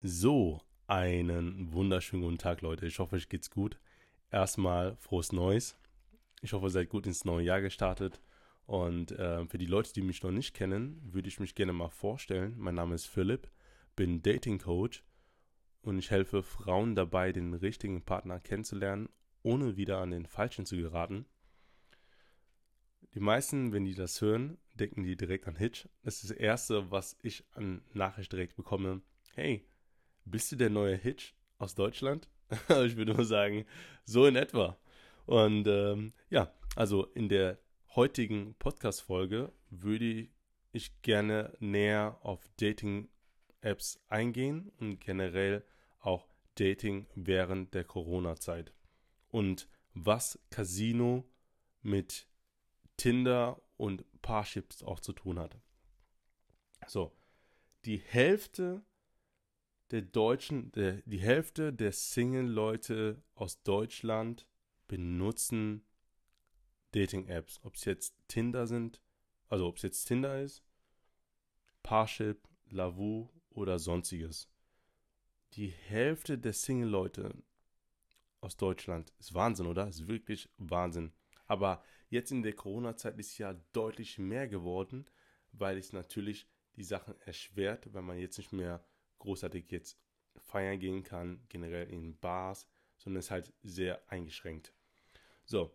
So, einen wunderschönen guten Tag, Leute. Ich hoffe, euch geht's gut. Erstmal frohes Neues. Ich hoffe, ihr seid gut ins neue Jahr gestartet. Und äh, für die Leute, die mich noch nicht kennen, würde ich mich gerne mal vorstellen. Mein Name ist Philipp, bin Dating Coach und ich helfe Frauen dabei, den richtigen Partner kennenzulernen, ohne wieder an den falschen zu geraten. Die meisten, wenn die das hören, denken die direkt an Hitch. Das ist das Erste, was ich an Nachricht direkt bekomme. Hey, bist du der neue Hitch aus Deutschland? ich würde nur sagen, so in etwa. Und ähm, ja, also in der heutigen Podcast-Folge würde ich gerne näher auf Dating-Apps eingehen und generell auch Dating während der Corona-Zeit. Und was Casino mit Tinder und Parships auch zu tun hat. So, die Hälfte der Deutschen, der, die Hälfte der Single-Leute aus Deutschland benutzen Dating-Apps. Ob es jetzt Tinder sind, also ob es jetzt Tinder ist, Parship, Lavu oder sonstiges. Die Hälfte der Single-Leute aus Deutschland ist Wahnsinn, oder? Ist wirklich Wahnsinn. Aber jetzt in der Corona-Zeit ist ja deutlich mehr geworden, weil es natürlich die Sachen erschwert, weil man jetzt nicht mehr großartig jetzt feiern gehen kann, generell in Bars, sondern ist halt sehr eingeschränkt. So,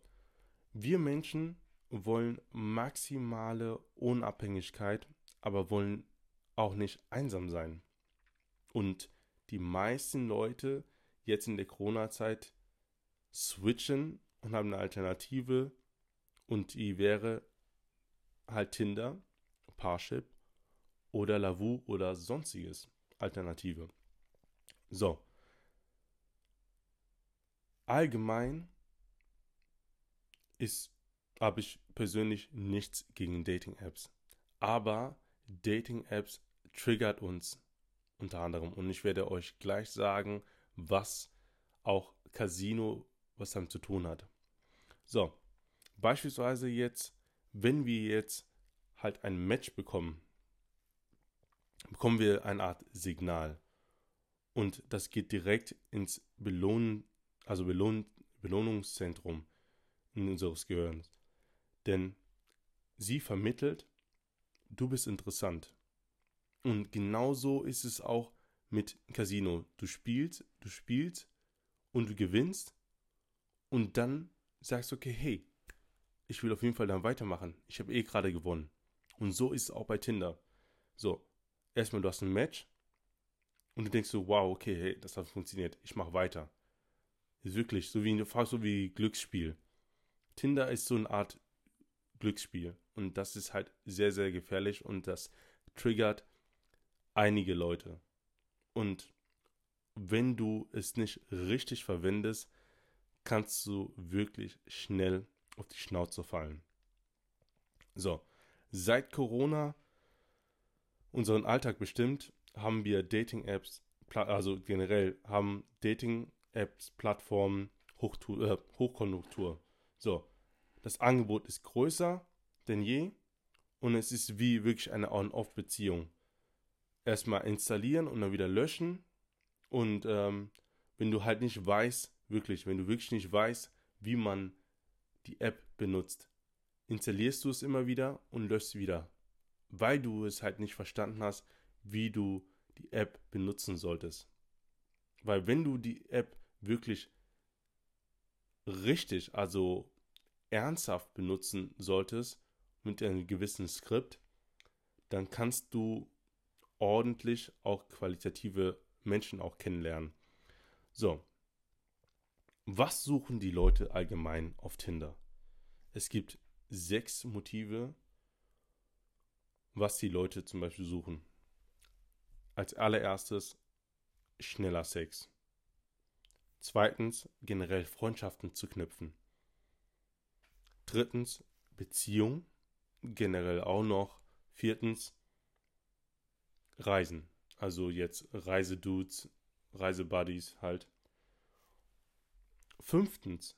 wir Menschen wollen maximale Unabhängigkeit, aber wollen auch nicht einsam sein. Und die meisten Leute jetzt in der Corona-Zeit switchen und haben eine Alternative und die wäre halt Tinder, Parship oder Lavu oder sonstiges. Alternative. So. Allgemein ist, habe ich persönlich nichts gegen Dating-Apps. Aber Dating-Apps triggert uns unter anderem. Und ich werde euch gleich sagen, was auch Casino was damit zu tun hat. So, beispielsweise jetzt, wenn wir jetzt halt ein Match bekommen bekommen wir eine Art Signal. Und das geht direkt ins Belohn, also Belohn, Belohnungszentrum unseres Gehirns. Denn sie vermittelt, du bist interessant. Und genauso ist es auch mit Casino. Du spielst, du spielst und du gewinnst und dann sagst du, okay, hey, ich will auf jeden Fall dann weitermachen. Ich habe eh gerade gewonnen. Und so ist es auch bei Tinder. So, erstmal du hast ein Match und du denkst so, wow, okay, hey, das hat funktioniert, ich mache weiter. Wirklich so wie fast so wie Glücksspiel. Tinder ist so eine Art Glücksspiel und das ist halt sehr sehr gefährlich und das triggert einige Leute. Und wenn du es nicht richtig verwendest, kannst du wirklich schnell auf die Schnauze fallen. So, seit Corona unseren Alltag bestimmt, haben wir Dating-Apps, also generell haben Dating-Apps, Plattformen Hochtu äh, Hochkonjunktur. So, das Angebot ist größer denn je und es ist wie wirklich eine On-Off-Beziehung. Erstmal installieren und dann wieder löschen und ähm, wenn du halt nicht weißt, wirklich, wenn du wirklich nicht weißt, wie man die App benutzt, installierst du es immer wieder und löschst wieder weil du es halt nicht verstanden hast, wie du die App benutzen solltest. Weil wenn du die App wirklich richtig, also ernsthaft benutzen solltest, mit einem gewissen Skript, dann kannst du ordentlich auch qualitative Menschen auch kennenlernen. So, was suchen die Leute allgemein auf Tinder? Es gibt sechs Motive, was die Leute zum Beispiel suchen. Als allererstes schneller Sex. Zweitens generell Freundschaften zu knüpfen. Drittens Beziehung, generell auch noch. Viertens Reisen, also jetzt Reisedudes, Reisebuddies halt. Fünftens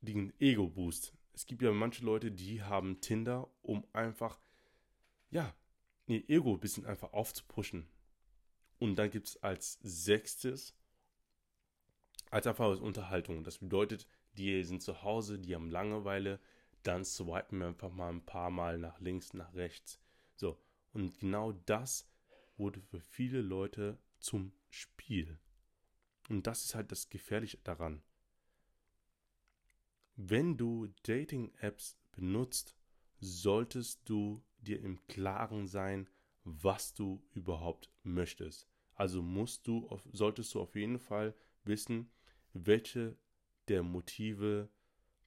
den Ego-Boost. Es gibt ja manche Leute, die haben Tinder, um einfach ja, ihr Ego ein bisschen einfach aufzupushen. Und dann gibt es als sechstes als einfache Unterhaltung. Das bedeutet, die sind zu Hause, die haben Langeweile, dann swipen wir einfach mal ein paar Mal nach links, nach rechts. So, und genau das wurde für viele Leute zum Spiel. Und das ist halt das Gefährliche daran. Wenn du Dating-Apps benutzt, solltest du dir im Klaren sein, was du überhaupt möchtest. Also musst du, solltest du auf jeden Fall wissen, welche der Motive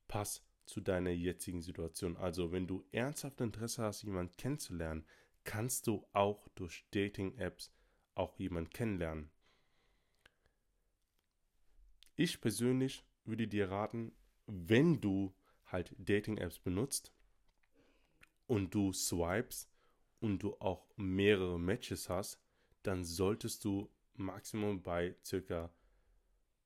passt zu deiner jetzigen Situation. Also wenn du ernsthaft Interesse hast, jemanden kennenzulernen, kannst du auch durch Dating-Apps auch jemanden kennenlernen. Ich persönlich würde dir raten, wenn du halt Dating-Apps benutzt und du swipes und du auch mehrere Matches hast, dann solltest du Maximum bei circa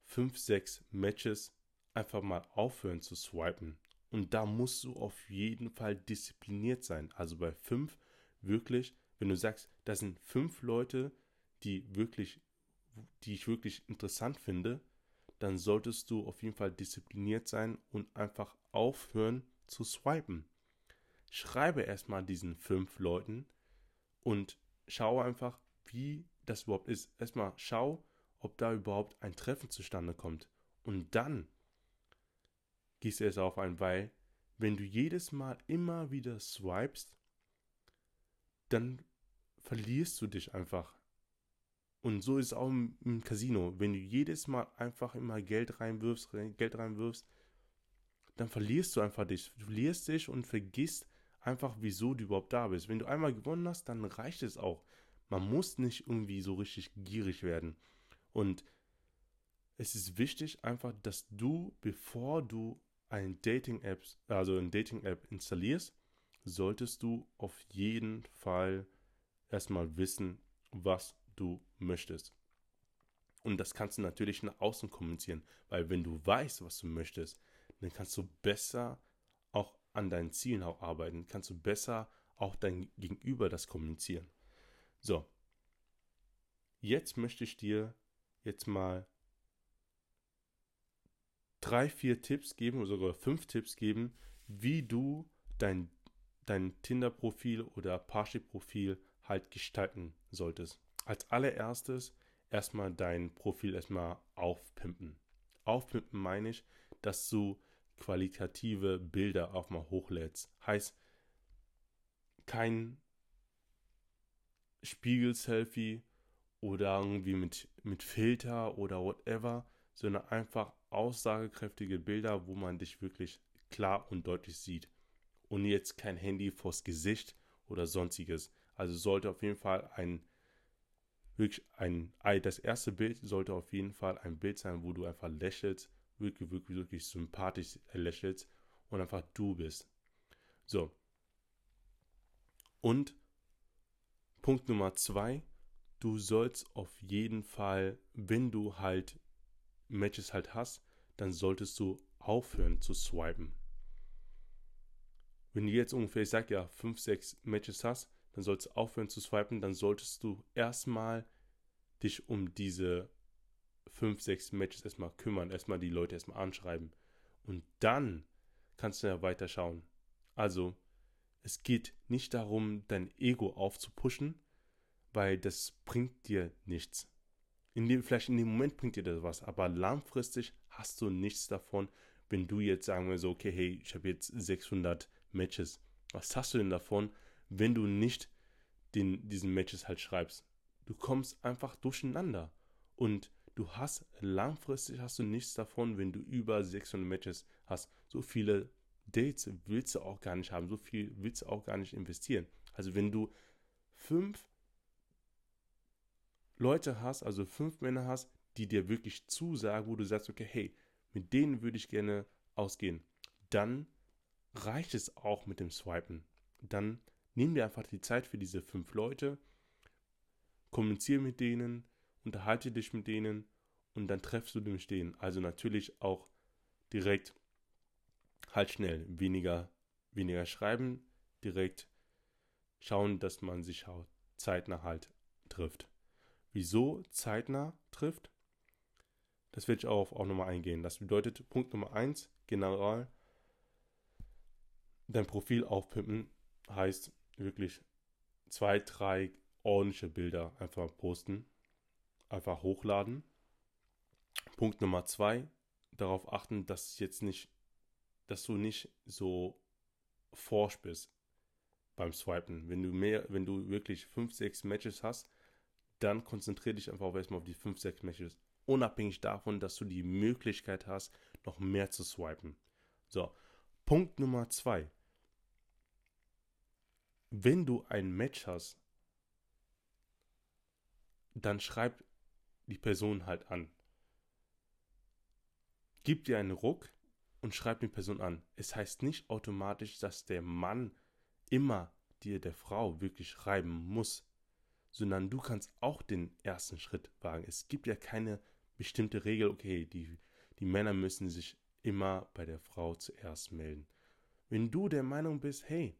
5, 6 Matches einfach mal aufhören zu swipen. Und da musst du auf jeden Fall diszipliniert sein. Also bei 5 wirklich, wenn du sagst, das sind 5 Leute, die wirklich, die ich wirklich interessant finde, dann solltest du auf jeden Fall diszipliniert sein und einfach aufhören zu swipen. Schreibe erstmal diesen fünf Leuten und schau einfach, wie das überhaupt ist. Erstmal schau, ob da überhaupt ein Treffen zustande kommt. Und dann gehst du es auf ein, weil wenn du jedes Mal immer wieder swipest, dann verlierst du dich einfach. Und so ist es auch im, im Casino. Wenn du jedes Mal einfach immer Geld reinwirfst, Geld reinwirfst, dann verlierst du einfach dich. Du verlierst dich und vergisst einfach, wieso du überhaupt da bist. Wenn du einmal gewonnen hast, dann reicht es auch. Man muss nicht irgendwie so richtig gierig werden. Und es ist wichtig einfach, dass du, bevor du ein Dating-App, also ein Dating-App installierst, solltest du auf jeden Fall erstmal wissen, was du möchtest. Und das kannst du natürlich nach außen kommunizieren, weil wenn du weißt, was du möchtest, dann kannst du besser an deinen Zielen auch arbeiten, kannst du besser auch dein Gegenüber das kommunizieren. So, jetzt möchte ich dir jetzt mal drei, vier Tipps geben oder sogar fünf Tipps geben, wie du dein, dein Tinder-Profil oder Parship-Profil halt gestalten solltest. Als allererstes erstmal dein Profil erstmal aufpimpen. Aufpimpen meine ich, dass du qualitative Bilder auch mal hochlädst. Heißt, kein Spiegel-Selfie, oder irgendwie mit, mit Filter oder whatever, sondern einfach aussagekräftige Bilder, wo man dich wirklich klar und deutlich sieht. Und jetzt kein Handy vors Gesicht oder sonstiges. Also sollte auf jeden Fall ein wirklich ein das erste Bild sollte auf jeden Fall ein Bild sein, wo du einfach lächelst, wirklich wirklich wirklich sympathisch lächelst und einfach du bist. So. Und Punkt Nummer zwei, du sollst auf jeden Fall, wenn du halt Matches halt hast, dann solltest du aufhören zu swipen. Wenn du jetzt ungefähr, ich sag ja, 5, 6 Matches hast, dann sollst du aufhören zu swipen, dann solltest du erstmal dich um diese 5, 6 Matches erstmal kümmern, erstmal die Leute erstmal anschreiben. Und dann kannst du ja weiterschauen. Also, es geht nicht darum, dein Ego aufzupuschen, weil das bringt dir nichts. In dem, vielleicht in dem Moment bringt dir das was, aber langfristig hast du nichts davon, wenn du jetzt sagen wir so, okay, hey, ich habe jetzt 600 Matches. Was hast du denn davon, wenn du nicht den, diesen Matches halt schreibst? Du kommst einfach durcheinander und du hast langfristig hast du nichts davon, wenn du über 600 Matches hast. So viele Dates willst du auch gar nicht haben, so viel willst du auch gar nicht investieren. Also wenn du fünf Leute hast, also fünf Männer hast, die dir wirklich zusagen, wo du sagst, okay, hey, mit denen würde ich gerne ausgehen, dann reicht es auch mit dem Swipen. Dann nimm dir einfach die Zeit für diese fünf Leute, kommuniziere mit denen, unterhalte dich mit denen und dann treffst du dem Stehen. Also natürlich auch direkt halt schnell, weniger, weniger schreiben, direkt schauen, dass man sich zeitnah halt trifft. wieso zeitnah trifft. Das werde ich auch, auch nochmal eingehen. Das bedeutet Punkt Nummer 1, general, dein Profil aufpimpen heißt wirklich zwei, drei ordentliche Bilder einfach posten, einfach hochladen. Punkt Nummer zwei, darauf achten, dass jetzt nicht, dass du nicht so forsch bist beim Swipen. Wenn du mehr, wenn du wirklich fünf, sechs Matches hast, dann konzentriere dich einfach erstmal auf die fünf, sechs Matches. Unabhängig davon, dass du die Möglichkeit hast, noch mehr zu swipen. So, Punkt Nummer zwei. Wenn du ein Match hast, dann schreib die Person halt an. Gib dir einen Ruck und schreib die Person an. Es heißt nicht automatisch, dass der Mann immer dir der Frau wirklich schreiben muss, sondern du kannst auch den ersten Schritt wagen. Es gibt ja keine bestimmte Regel, okay, die, die Männer müssen sich immer bei der Frau zuerst melden. Wenn du der Meinung bist, hey,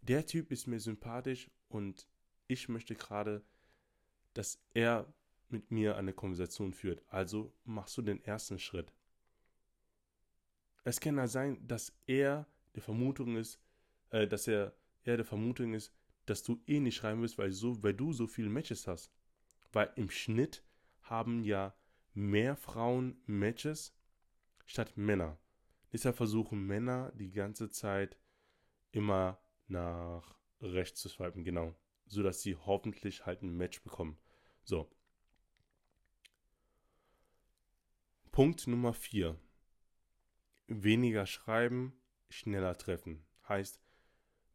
der Typ ist mir sympathisch und ich möchte gerade, dass er mit mir eine Konversation führt. Also machst du den ersten Schritt. Es kann ja sein, dass er der Vermutung ist, äh, dass er, er der Vermutung ist, dass du eh nicht schreiben willst, weil, so, weil du so viele Matches hast. Weil im Schnitt haben ja mehr Frauen Matches statt Männer. Deshalb versuchen Männer die ganze Zeit immer nach rechts zu swipen, genau. So dass sie hoffentlich halt ein Match bekommen. So. Punkt Nummer 4. Weniger schreiben, schneller treffen. Heißt,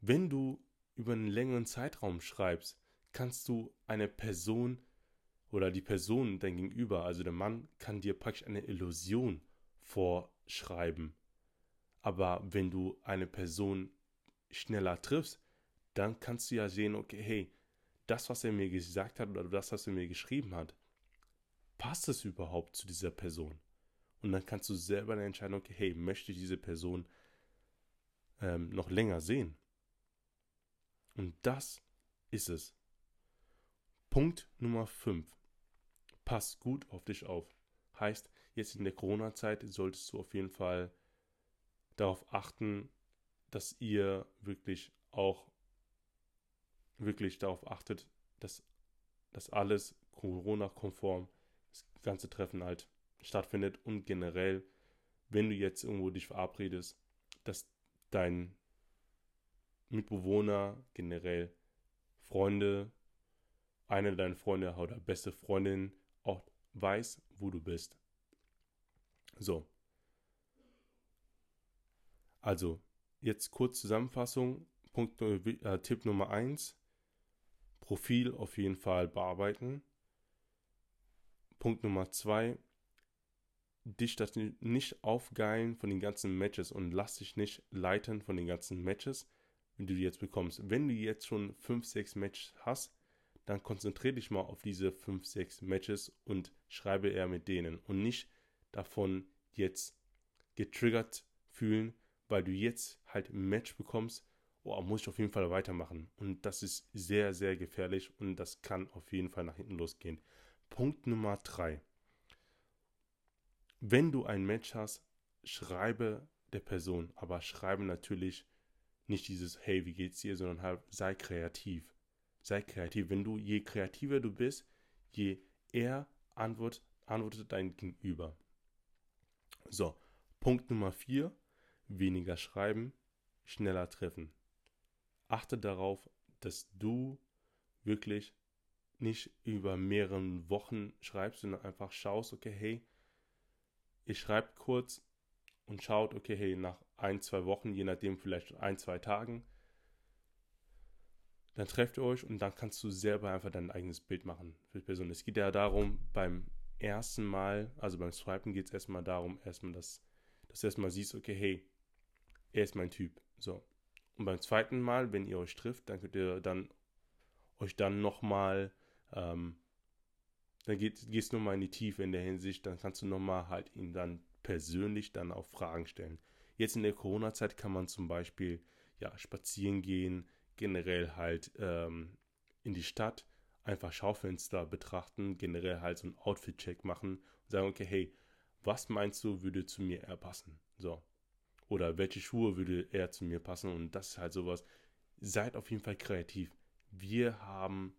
wenn du über einen längeren Zeitraum schreibst, kannst du eine Person oder die Person dein Gegenüber, also der Mann, kann dir praktisch eine Illusion vorschreiben. Aber wenn du eine Person schneller triffst, dann kannst du ja sehen, okay, hey, das, was er mir gesagt hat oder das, was er mir geschrieben hat, passt es überhaupt zu dieser Person? Und dann kannst du selber entscheiden, okay, hey, möchte ich diese Person ähm, noch länger sehen? Und das ist es. Punkt Nummer 5. Pass gut auf dich auf. Heißt, jetzt in der Corona-Zeit solltest du auf jeden Fall darauf achten, dass ihr wirklich auch wirklich darauf achtet, dass das alles Corona-konform das ganze Treffen halt stattfindet und generell, wenn du jetzt irgendwo dich verabredest, dass dein Mitbewohner, generell Freunde, eine deiner Freunde oder beste Freundin auch weiß, wo du bist. So. Also, jetzt kurz Zusammenfassung. Punkt, äh, Tipp Nummer 1. Profil auf jeden Fall bearbeiten. Punkt Nummer 2. Dich das nicht aufgeilen von den ganzen Matches und lass dich nicht leiten von den ganzen Matches, wenn du jetzt bekommst. Wenn du jetzt schon 5, 6 Matches hast, dann konzentriere dich mal auf diese 5, 6 Matches und schreibe eher mit denen und nicht davon jetzt getriggert fühlen, weil du jetzt halt ein Match bekommst, oh, muss ich auf jeden Fall weitermachen. Und das ist sehr, sehr gefährlich und das kann auf jeden Fall nach hinten losgehen. Punkt Nummer 3. Wenn du ein Match hast, schreibe der Person, aber schreibe natürlich nicht dieses Hey, wie geht's dir, sondern halt sei kreativ. Sei kreativ. Wenn du, je kreativer du bist, je eher antwort, antwortet dein Gegenüber. So, Punkt Nummer 4 weniger schreiben, schneller treffen. Achte darauf, dass du wirklich nicht über mehrere Wochen schreibst, sondern einfach schaust, okay, hey, ich schreibe kurz und schaut, okay, hey, nach ein, zwei Wochen, je nachdem vielleicht ein, zwei Tagen, dann trefft ihr euch und dann kannst du selber einfach dein eigenes Bild machen für die Person. Es geht ja darum, beim ersten Mal, also beim Swipen geht es erstmal darum, erstmal, dass, dass du erstmal siehst, okay, hey, er ist mein Typ. So. Und beim zweiten Mal, wenn ihr euch trifft, dann könnt ihr dann euch dann nochmal, ähm, dann geht, du nochmal in die Tiefe in der Hinsicht, dann kannst du nochmal halt ihn dann persönlich dann auch Fragen stellen. Jetzt in der Corona-Zeit kann man zum Beispiel ja spazieren gehen, generell halt ähm, in die Stadt, einfach Schaufenster betrachten, generell halt so einen Outfit-Check machen und sagen, okay, hey, was meinst du, würde zu mir eher passen? So. Oder welche Schuhe würde eher zu mir passen? Und das ist halt sowas. Seid auf jeden Fall kreativ. Wir haben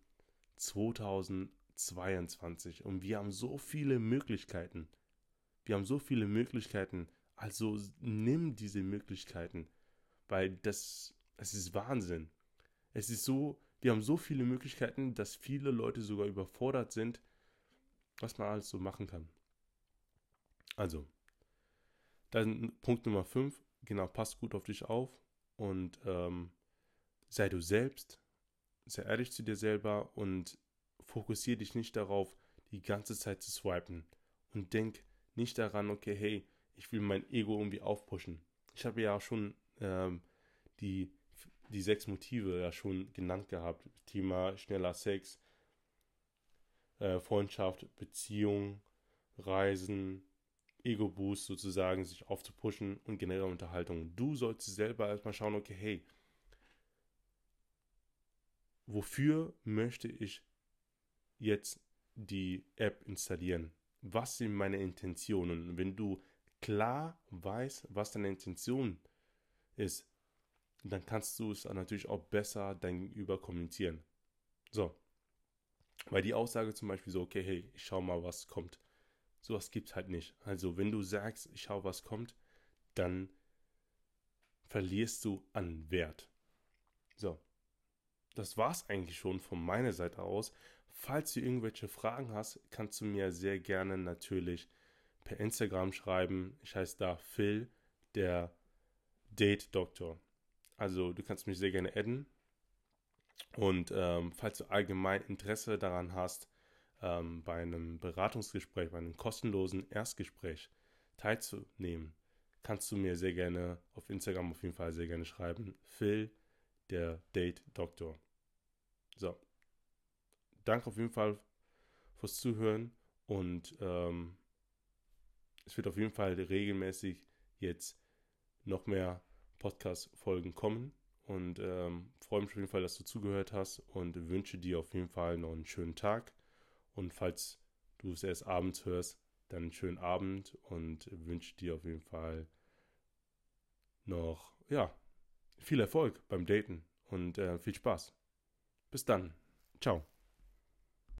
2022 und wir haben so viele Möglichkeiten. Wir haben so viele Möglichkeiten. Also nimm diese Möglichkeiten, weil das, es ist Wahnsinn. Es ist so, wir haben so viele Möglichkeiten, dass viele Leute sogar überfordert sind, was man alles so machen kann. Also, dann Punkt Nummer 5, genau, pass gut auf dich auf und ähm, sei du selbst, sei ehrlich zu dir selber und fokussiere dich nicht darauf, die ganze Zeit zu swipen und denk nicht daran, okay, hey, ich will mein Ego irgendwie aufpushen. Ich habe ja auch schon ähm, die die sechs Motive ja schon genannt gehabt. Thema schneller Sex, äh, Freundschaft, Beziehung, Reisen, Ego-Boost sozusagen, sich aufzupushen und generelle Unterhaltung. Du solltest selber erstmal schauen, okay, hey, wofür möchte ich jetzt die App installieren? Was sind meine Intentionen? Wenn du klar weißt, was deine Intention ist, dann kannst du es natürlich auch besser dein Gegenüber kommunizieren. So. Weil die Aussage zum Beispiel so, okay, hey, ich schau mal, was kommt. Sowas gibt es halt nicht. Also, wenn du sagst, ich schau, was kommt, dann verlierst du an Wert. So. Das war's eigentlich schon von meiner Seite aus. Falls du irgendwelche Fragen hast, kannst du mir sehr gerne natürlich per Instagram schreiben. Ich heiße da Phil, der Date Doktor. Also du kannst mich sehr gerne adden. Und ähm, falls du allgemein Interesse daran hast, ähm, bei einem Beratungsgespräch, bei einem kostenlosen Erstgespräch teilzunehmen, kannst du mir sehr gerne auf Instagram auf jeden Fall sehr gerne schreiben. Phil, der Date Doktor. So. Danke auf jeden Fall fürs Zuhören und ähm, es wird auf jeden Fall regelmäßig jetzt noch mehr Podcast-Folgen kommen. Und ähm, freue mich auf jeden Fall, dass du zugehört hast und wünsche dir auf jeden Fall noch einen schönen Tag. Und falls du es erst abends hörst, dann einen schönen Abend und wünsche dir auf jeden Fall noch, ja, viel Erfolg beim Daten und äh, viel Spaß. Bis dann. Ciao.